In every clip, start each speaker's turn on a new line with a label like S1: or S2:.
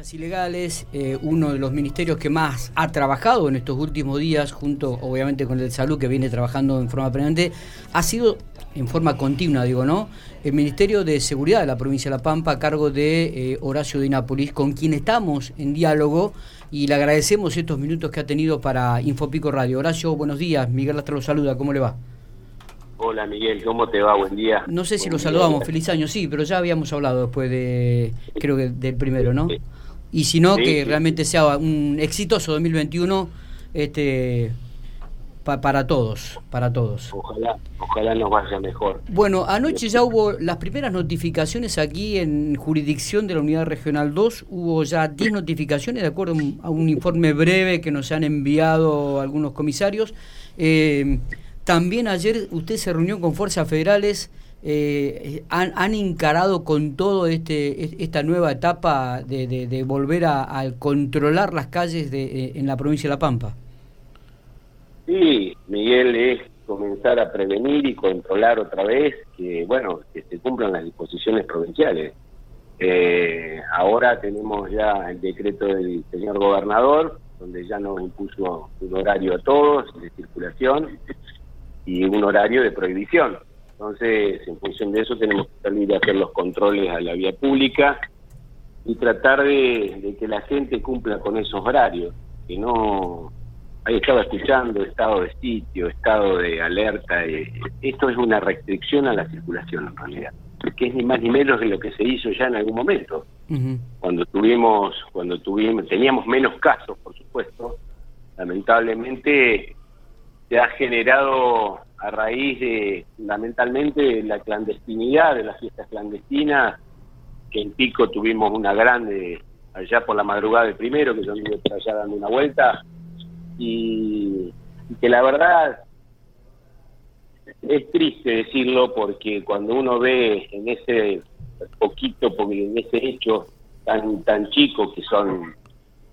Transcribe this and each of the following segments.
S1: Ilegales, eh, uno de los ministerios que más ha trabajado en estos últimos días, junto obviamente con el de salud que viene trabajando en forma permanente, ha sido en forma continua, digo, ¿no? El Ministerio de Seguridad de la provincia de La Pampa a cargo de eh, Horacio de Nápoles, con quien estamos en diálogo y le agradecemos estos minutos que ha tenido para Infopico Radio. Horacio, buenos días. Miguel Lastra lo saluda, ¿cómo le va?
S2: Hola Miguel, ¿cómo te va? Buen día.
S1: No sé si lo saludamos, feliz año, sí, pero ya habíamos hablado después de, creo que del primero, ¿no? Y si no, que realmente sea un exitoso 2021 este, para todos, para todos.
S2: Ojalá, ojalá nos vaya mejor.
S1: Bueno, anoche ya hubo las primeras notificaciones aquí en jurisdicción de la Unidad Regional 2, hubo ya 10 notificaciones de acuerdo a un informe breve que nos han enviado algunos comisarios. Eh, también ayer usted se reunió con fuerzas federales eh, han, encarado con todo este esta nueva etapa de, volver a, controlar las calles de, eh, en la provincia de La Pampa?
S2: Sí, Miguel, es comenzar a prevenir y controlar otra vez que, bueno, que se cumplan las disposiciones provinciales. Eh, ahora tenemos ya el decreto del señor gobernador, donde ya nos impuso un horario a todos de circulación y un horario de prohibición entonces, en función de eso, tenemos que salir a hacer los controles a la vía pública y tratar de, que la gente cumpla con esos horarios, que no... Ahí estaba escuchando estado de sitio, estado de alerta. Eh, esto es una restricción a la circulación en realidad, que es ni más ni menos de lo que se hizo ya en algún momento. Cuando tuvimos, cuando tuvimos, teníamos menos casos, por supuesto, lamentablemente se ha generado a raíz de fundamentalmente la clandestinidad de las fiestas clandestinas, que en Pico tuvimos una grande allá por la madrugada del primero, que yo anduve allá dando una vuelta, y, que la verdad es triste decirlo porque cuando uno ve en ese poquito, porque en ese hecho tan tan chico que son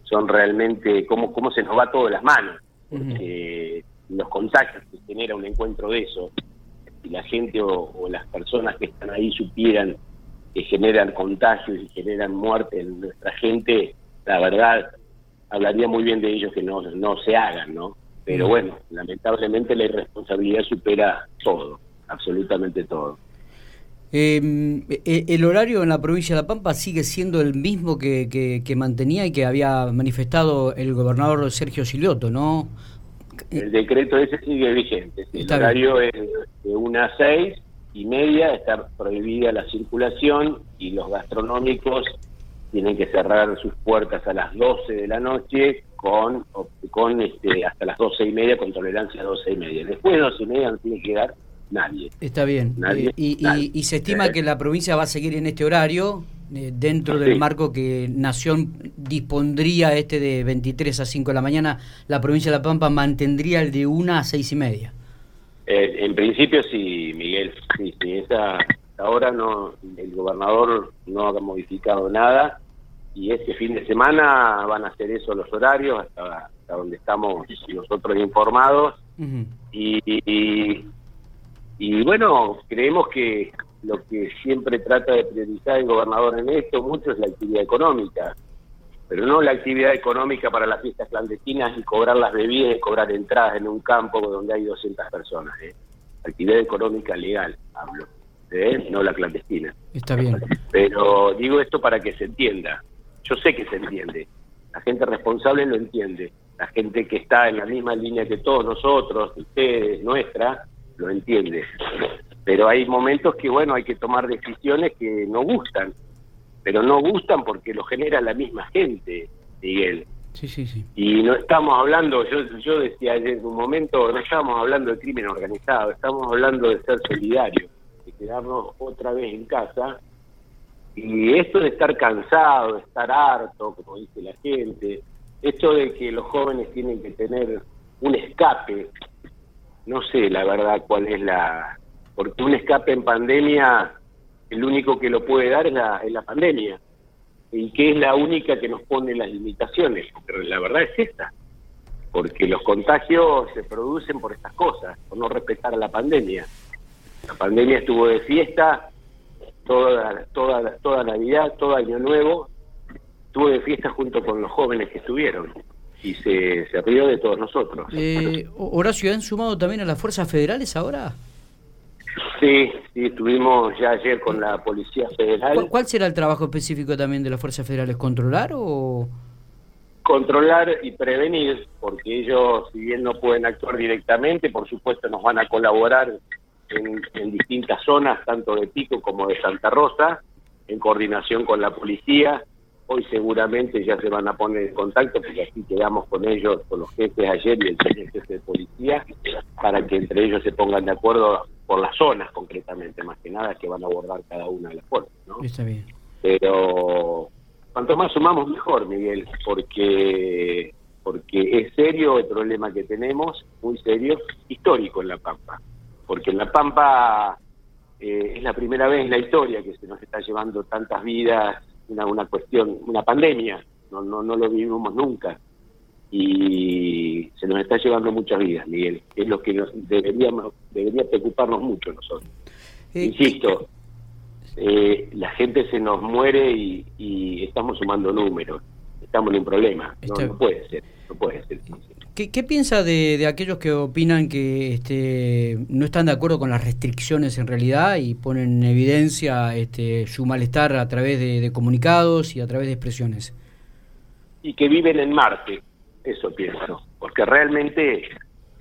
S2: son realmente cómo cómo se nos va todo de las manos los contagios que genera un encuentro de eso, si la gente o, las personas que están ahí supieran que generan contagios y generan muerte en nuestra gente, la verdad, hablaría muy bien de ellos que no, no se hagan, ¿no? Pero bueno, lamentablemente la irresponsabilidad supera todo, absolutamente todo.
S1: Em, e, ¿El horario en la provincia de La Pampa sigue siendo el mismo que, que, que mantenía y que había manifestado el gobernador Sergio Silioto, no?
S2: El decreto ese sigue vigente. El horario es de una a seis y media, está prohibida la circulación y los gastronómicos tienen que cerrar sus puertas a las 12 de la noche con, con este, hasta las doce y media con tolerancia a doce y media. Después de doce y media no tiene que dar nadie.
S1: Está bien. Eh, y, se estima que la provincia va a seguir en este horario eh, dentro del marco que Nación dispondría este de 23 a 5 de la mañana, la provincia de La Pampa mantendría el de 1 a 6 y media.
S2: Eh, en principio sí, Miguel, sí, sí, esa, ahora no, el gobernador no ha modificado nada y este fin de semana van a hacer eso los horarios hasta, donde estamos nosotros informados. Y, y bueno, creemos que lo que siempre trata de priorizar el gobernador en esto mucho es la actividad económica, pero no la actividad económica para las fiestas clandestinas y cobrar las bebidas y cobrar entradas en un campo donde hay 200 personas. ¿eh? Actividad económica legal, hablo, ¿eh? no la clandestina.
S1: Está bien.
S2: Pero digo esto para que se entienda. Yo sé que se entiende. La gente responsable lo entiende. La gente que está en la misma línea que todos nosotros, ustedes, nuestra, lo entiende pero hay momentos que, bueno, hay que tomar decisiones que no gustan, pero no gustan porque lo genera la misma gente, Miguel.
S1: Sí, sí, sí.
S2: Y no estamos hablando, yo, yo decía en un momento, no estamos hablando de crimen organizado, estamos hablando de ser solidarios, de quedarnos otra vez en casa. Y esto de estar cansado, de estar harto, como dice la gente, esto de que los jóvenes tienen que tener un escape, no sé la verdad cuál es la, porque un escape en pandemia, el único que lo puede dar es la, la pandemia, y que es la única que nos pone las limitaciones, pero la verdad es esta, porque los contagios se producen por estas cosas, por no respetar a la pandemia. La pandemia estuvo de fiesta toda, toda, toda Navidad, todo Año Nuevo, estuvo de fiesta junto con los jóvenes que estuvieron y se, se rió de todos nosotros.
S1: Eh, Horacio, ¿han sumado también a las fuerzas federales ahora?
S2: Sí, sí, estuvimos ya ayer con la Policía Federal.
S1: ¿Cuál, será el trabajo específico también de las fuerzas federales? ¿Controlar o...?
S2: Controlar y prevenir, porque ellos, si bien no pueden actuar directamente, por supuesto nos van a colaborar en, en distintas zonas, tanto de Pico como de Santa Rosa, en coordinación con la policía. Hoy seguramente ya se van a poner en contacto, porque así quedamos con ellos, con los jefes ayer y el jefe de policía, para que entre ellos se pongan de acuerdo por las zonas concretamente, más que nada que van a abordar cada una de las fuerzas. ¿no?
S1: Está bien.
S2: Pero cuanto más sumamos mejor, Miguel, porque porque es serio el problema que tenemos, muy serio, histórico en La Pampa. Porque en La Pampa eh, es la primera vez en la historia que se nos está llevando tantas vidas, una, una cuestión, una pandemia, no, no, no lo vivimos nunca. Y se nos está llevando muchas vidas, Miguel. Es lo que nos deberíamos, debería preocuparnos mucho nosotros.
S1: Eh,
S2: Insisto, eh, la gente se nos muere y, y estamos sumando números. Estamos en un problema. No, puede ser, no puede ser.
S1: ¿Qué, qué piensa de, de aquellos que opinan que este, no están de acuerdo con las restricciones en realidad y ponen en evidencia este, su malestar a través de, de comunicados y a través de expresiones?
S2: y que viven en Marte, eso pienso, porque realmente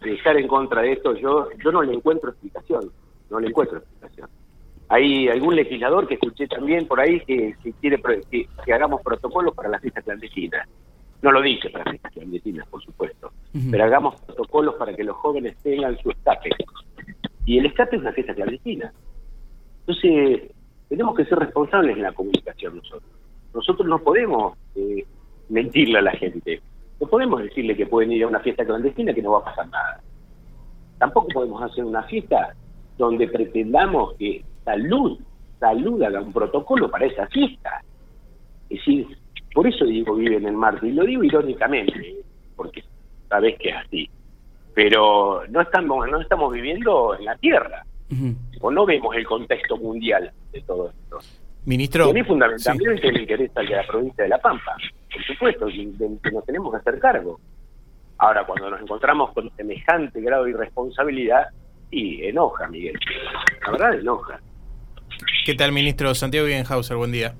S2: de estar en contra de esto yo yo no le encuentro explicación, no le encuentro explicación. Hay algún legislador que escuché también por ahí que, que quiere que, que hagamos protocolos para las fiestas clandestinas. No lo dice para las fiestas clandestinas, por supuesto, pero hagamos protocolos para que los jóvenes tengan su escape. Y el escape es una fiesta clandestina. Entonces, tenemos que ser responsables en la comunicación nosotros. Nosotros no podemos eh, mentirle a la gente. No podemos decirle que pueden ir a una fiesta clandestina que no va a pasar nada. Tampoco podemos hacer una fiesta donde pretendamos que salud, salud haga un protocolo para esa fiesta. Es decir, por eso digo viven en Marte, y lo digo irónicamente, porque sabes que es así. Pero no estamos, no estamos viviendo en la Tierra, o no vemos el contexto mundial de todo esto.
S3: Ministro,
S2: Y a mí fundamentalmente me interesa el de la provincia de La Pampa, supuesto, y del que nos tenemos que hacer cargo. Ahora, cuando nos encontramos con semejante grado de irresponsabilidad, y enoja, Miguel. La verdad, enoja.
S3: ¿qué tal, ministro? Santiago Bienhauser, buen día.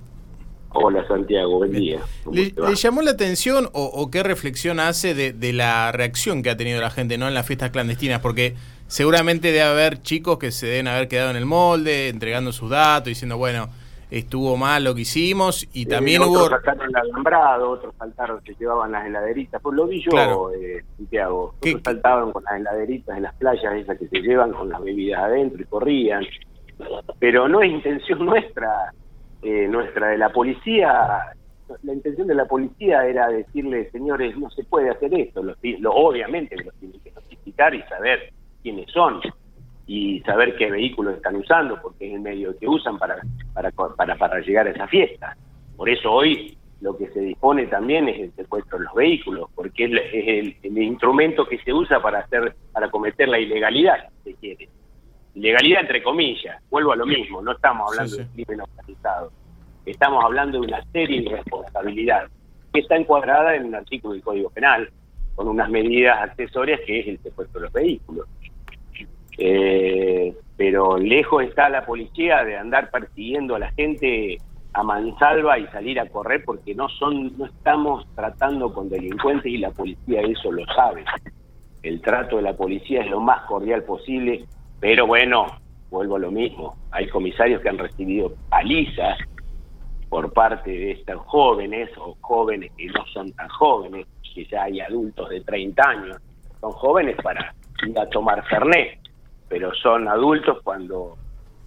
S2: Hola, Santiago, buen día. ¿Cómo
S3: ¿Le, llamó la atención o, o qué reflexión hace de, de la reacción que ha tenido la gente no en las fiestas clandestinas? Porque seguramente debe haber chicos que se deben haber quedado en el molde, entregando sus datos, diciendo, bueno, estuvo mal lo que hicimos, y
S2: Eh,
S3: también
S2: otros
S3: hubo...
S2: saltaron el alambrado, otros saltaron, se llevaban las heladeritas. Pues lo vi yo,
S3: Claro.
S2: eh, Santiago.
S3: ¿Qué-
S2: Otros saltaban con las heladeritas en las playas, esas que se llevan con las bebidas adentro y corrían. Pero no es intención nuestra, eh, nuestra de la policía. La intención de la policía era decirle, señores, no se puede hacer esto. Los lo, obviamente los tienen que notificar y saber quiénes son y saber qué vehículos están usando, porque es el medio que usan para, para, para, para llegar a esa fiesta. Por eso hoy lo que se dispone también es el secuestro de los vehículos, porque es, el, instrumento que se usa para hacer para cometer la ilegalidad, si se quiere. Ilegalidad entre comillas, vuelvo a lo mismo, no estamos hablando
S3: Sí, sí.
S2: de crimen organizado, estamos hablando de una serie de irresponsabilidad que está encuadrada en un artículo del Código Penal, con unas medidas accesorias que es el secuestro de los vehículos. Eh, pero lejos está la policía de andar persiguiendo a la gente a mansalva y salir a correr porque no son no estamos tratando con delincuentes y la policía eso lo sabe. El trato de la policía es lo más cordial posible, pero bueno, vuelvo a lo mismo. Hay comisarios que han recibido palizas por parte de estos jóvenes o jóvenes que no son tan jóvenes, que ya hay adultos de 30 años. Son jóvenes para ir a tomar Fernet, pero son adultos cuando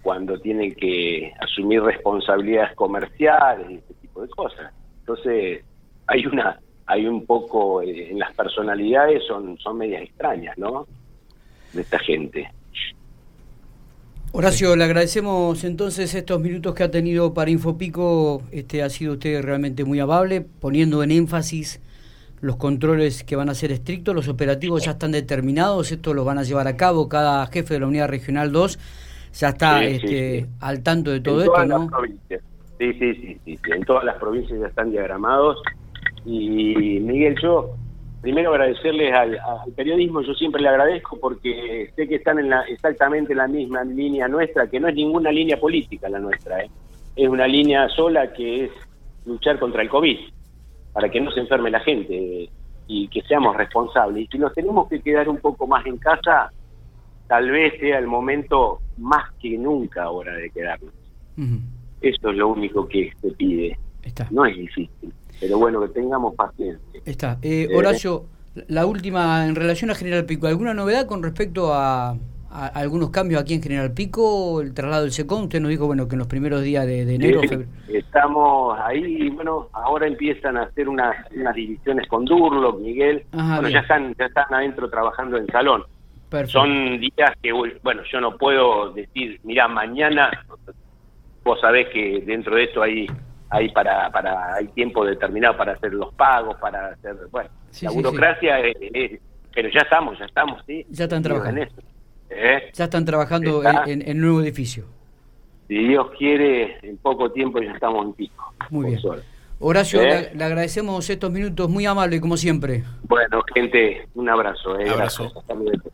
S2: cuando tienen que asumir responsabilidades comerciales y ese tipo de cosas. Entonces, hay una hay un poco eh, en las personalidades son son medias extrañas, ¿no? De esta gente.
S1: Horacio, le agradecemos entonces estos minutos que ha tenido para Infopico. Este ha sido usted realmente muy amable, poniendo en énfasis los controles que van a ser estrictos, los operativos ya están determinados, esto lo van a llevar a cabo cada jefe de la unidad regional 2 ya está
S2: Sí,
S1: este,
S2: sí.
S1: al tanto de todo
S2: en
S1: esto,
S2: todas
S1: ¿no?
S2: las provincias. Sí, sí, sí, sí, En todas las provincias ya están diagramados. Y Miguel, yo primero agradecerles al, periodismo, yo siempre le agradezco porque sé que están en la, exactamente en la misma línea nuestra, que no es ninguna línea política la nuestra, ¿eh? es una línea sola que es luchar contra el COVID, para que no se enferme la gente y que seamos responsables. Y si nos tenemos que quedar un poco más en casa, tal vez sea el momento más que nunca ahora de quedarnos. Eso es lo único que se pide. No es difícil, pero bueno, que tengamos paciencia.
S1: Está. Eh, Horacio, la última en relación a General Pico, ¿alguna novedad con respecto a, algunos cambios aquí en General Pico? El traslado del SECON, usted nos dijo bueno que en los primeros días de, enero...
S2: estamos ahí, bueno, ahora empiezan a hacer unas, unas divisiones con Durlo, Miguel, bueno, ya están, ya están adentro trabajando en salón. Son días que, bueno, yo no puedo decir, mira, mañana vos sabés que dentro de esto hay hay para para hay tiempo determinado para hacer los pagos para hacer bueno la burocracia Es, pero ya estamos ya estamos sí
S1: ya están trabajando ¿Eh? ya están trabajando en, el nuevo edificio
S2: si Dios quiere en poco tiempo ya estamos en pico
S1: muy bien Horacio, ¿Eh? le, agradecemos estos minutos, muy amable como siempre.
S2: Bueno, gente, un abrazo. Eh, abrazo. Gracias.